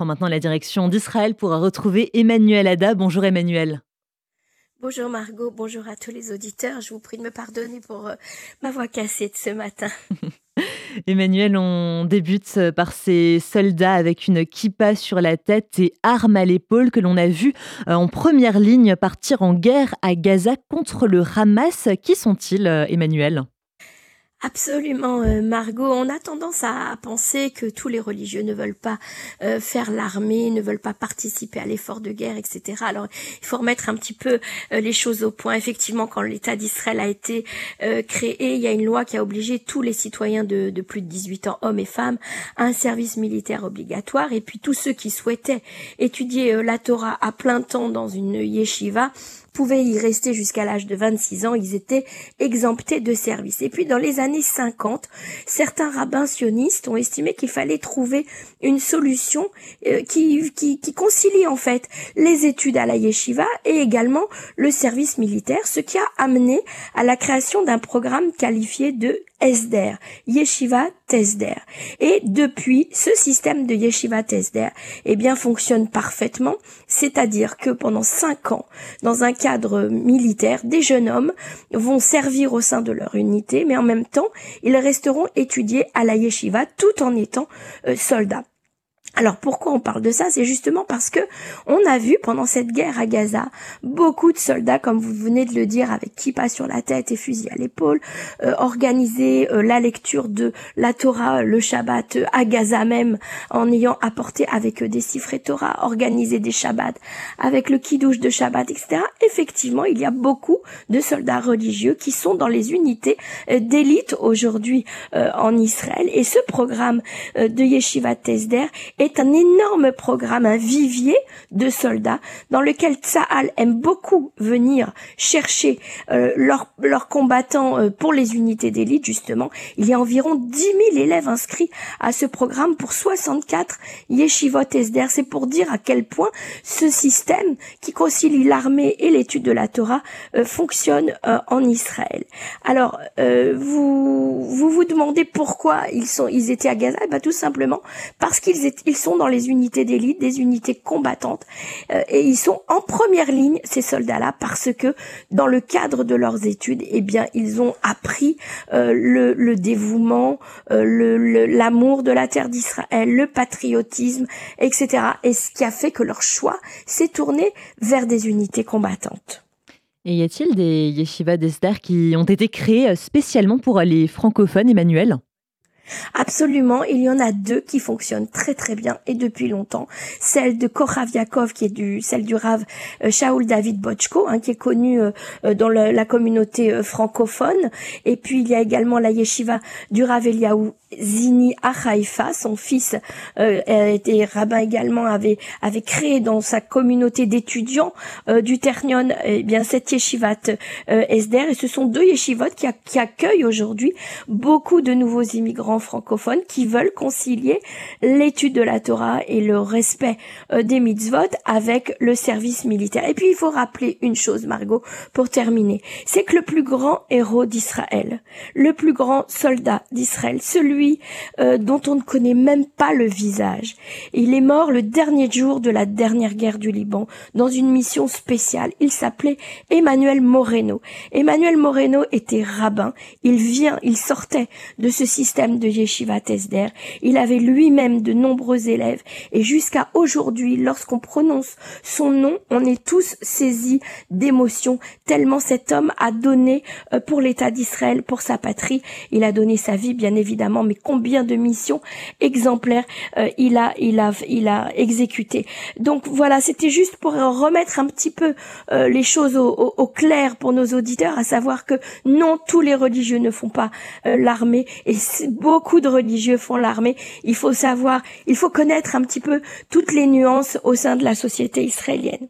prend maintenant la direction d'Israël pour retrouver Emmanuel Ada. Bonjour Emmanuel. Bonjour Margot, bonjour à tous les auditeurs. Je vous prie de me pardonner pour euh, ma voix cassée de ce matin. Emmanuel, on débute par ces soldats avec une kippa sur la tête et armes à l'épaule que l'on a vu euh, en première ligne partir en guerre à Gaza contre le Hamas. Qui sont-ils, euh, Emmanuel? Absolument, euh, Margot. On a tendance à, penser que tous les religieux ne veulent pas euh, faire l'armée, ne veulent pas participer à l'effort de guerre, etc. Alors, il faut remettre un petit peu euh, les choses au point. Effectivement, quand l'État d'Israël a été créé, il y a une loi qui a obligé tous les citoyens de, de, plus de 18 ans, hommes et femmes, à un service militaire obligatoire. Et puis tous ceux qui souhaitaient étudier la Torah à plein temps dans une yeshiva pouvaient y rester jusqu'à l'âge de 26 ans, ils étaient exemptés de service. Et puis dans les années 50, certains rabbins sionistes ont estimé qu'il fallait trouver une solution euh, qui, qui, qui concilie en fait les études à la yeshiva et également le service militaire, ce qui a amené à la création d'un programme qualifié de Yeshiva Tesder. Et depuis, ce système de Yeshiva Tesder, eh bien, fonctionne parfaitement. C'est-à-dire que pendant cinq ans, dans un cadre militaire, des jeunes hommes vont servir au sein de leur unité, mais en même temps, ils resteront étudiés à la Yeshiva tout en étant euh, soldats. Alors pourquoi on parle de ça? C'est justement parce que on a vu pendant cette guerre à Gaza beaucoup de soldats, comme vous venez de le dire, avec kippa sur la tête et fusil à l'épaule, euh, organiser euh, la lecture de la Torah le Shabbat euh, à Gaza même, en ayant apporté avec eux des et Torah, organiser des Shabbats avec le kidouche de Shabbat, etc. Effectivement, il y a beaucoup de soldats religieux qui sont dans les unités d'élite aujourd'hui en Israël. Et ce programme de Yeshiva Tesder est un énorme programme, un vivier de soldats dans lequel Tsahal aime beaucoup venir chercher euh, leurs combattants euh, pour les unités d'élite justement. Il y a environ 10 000 élèves inscrits à ce programme pour 64 yeshivot esder. C'est pour dire à quel point ce système qui concilie l'armée et l'étude de la Torah euh, fonctionne en Israël. Alors vous, vous vous demandez pourquoi ils sont ils étaient à Gaza, eh ben, tout simplement parce qu'ils étaient ils sont dans les unités d'élite, des unités combattantes, euh, et ils sont en première ligne, ces soldats-là, parce que dans le cadre de leurs études, eh bien, ils ont appris euh, le, dévouement, euh, l'amour de la terre d'Israël, le patriotisme, etc. Et ce qui a fait que leur choix s'est tourné vers des unités combattantes. Et y a-t-il des yeshivas d'Esther qui ont été créés spécialement pour les francophones, Emmanuel? Absolument, il y en a deux qui fonctionnent très très bien et depuis longtemps. Celle de Korav Yakov, qui est du, celle du Rav euh, Shaul David Bochko, hein, qui est connu euh, euh, dans la communauté francophone. Et puis il y a également la yeshiva du Rav Eliaou Zini Achaïfa, son fils était rabbin également, avait avait créé dans sa communauté d'étudiants du Ternion, eh bien cette yeshivat Esder. Et ce sont deux yeshivot qui, qui accueillent aujourd'hui beaucoup de nouveaux immigrants francophones qui veulent concilier l'étude de la Torah et le respect euh, des mitzvot avec le service militaire. Et puis il faut rappeler une chose, Margot, pour terminer, c'est que le plus grand héros d'Israël, le plus grand soldat d'Israël, celui euh, dont on ne connaît même pas le visage, il est mort le dernier jour de la dernière guerre du Liban dans une mission spéciale. Il s'appelait Emmanuel Moreno. Emmanuel Moreno était rabbin. Il vient, il sortait de ce système de Yeshiva Tesder. Il avait lui-même de nombreux élèves et jusqu'à aujourd'hui, lorsqu'on prononce son nom, on est tous saisis d'émotion tellement cet homme a donné euh, pour l'État d'Israël, pour sa patrie. Il a donné sa vie, bien évidemment, mais combien de missions exemplaires euh, il a, il a, il a exécuté. Donc voilà, c'était juste pour remettre un petit peu euh, les choses au, clair pour nos auditeurs, à savoir que non, tous les religieux ne font pas l'armée et beaucoup de religieux font l'armée. Il faut savoir, il faut connaître un petit peu toutes les nuances au sein de la société israélienne.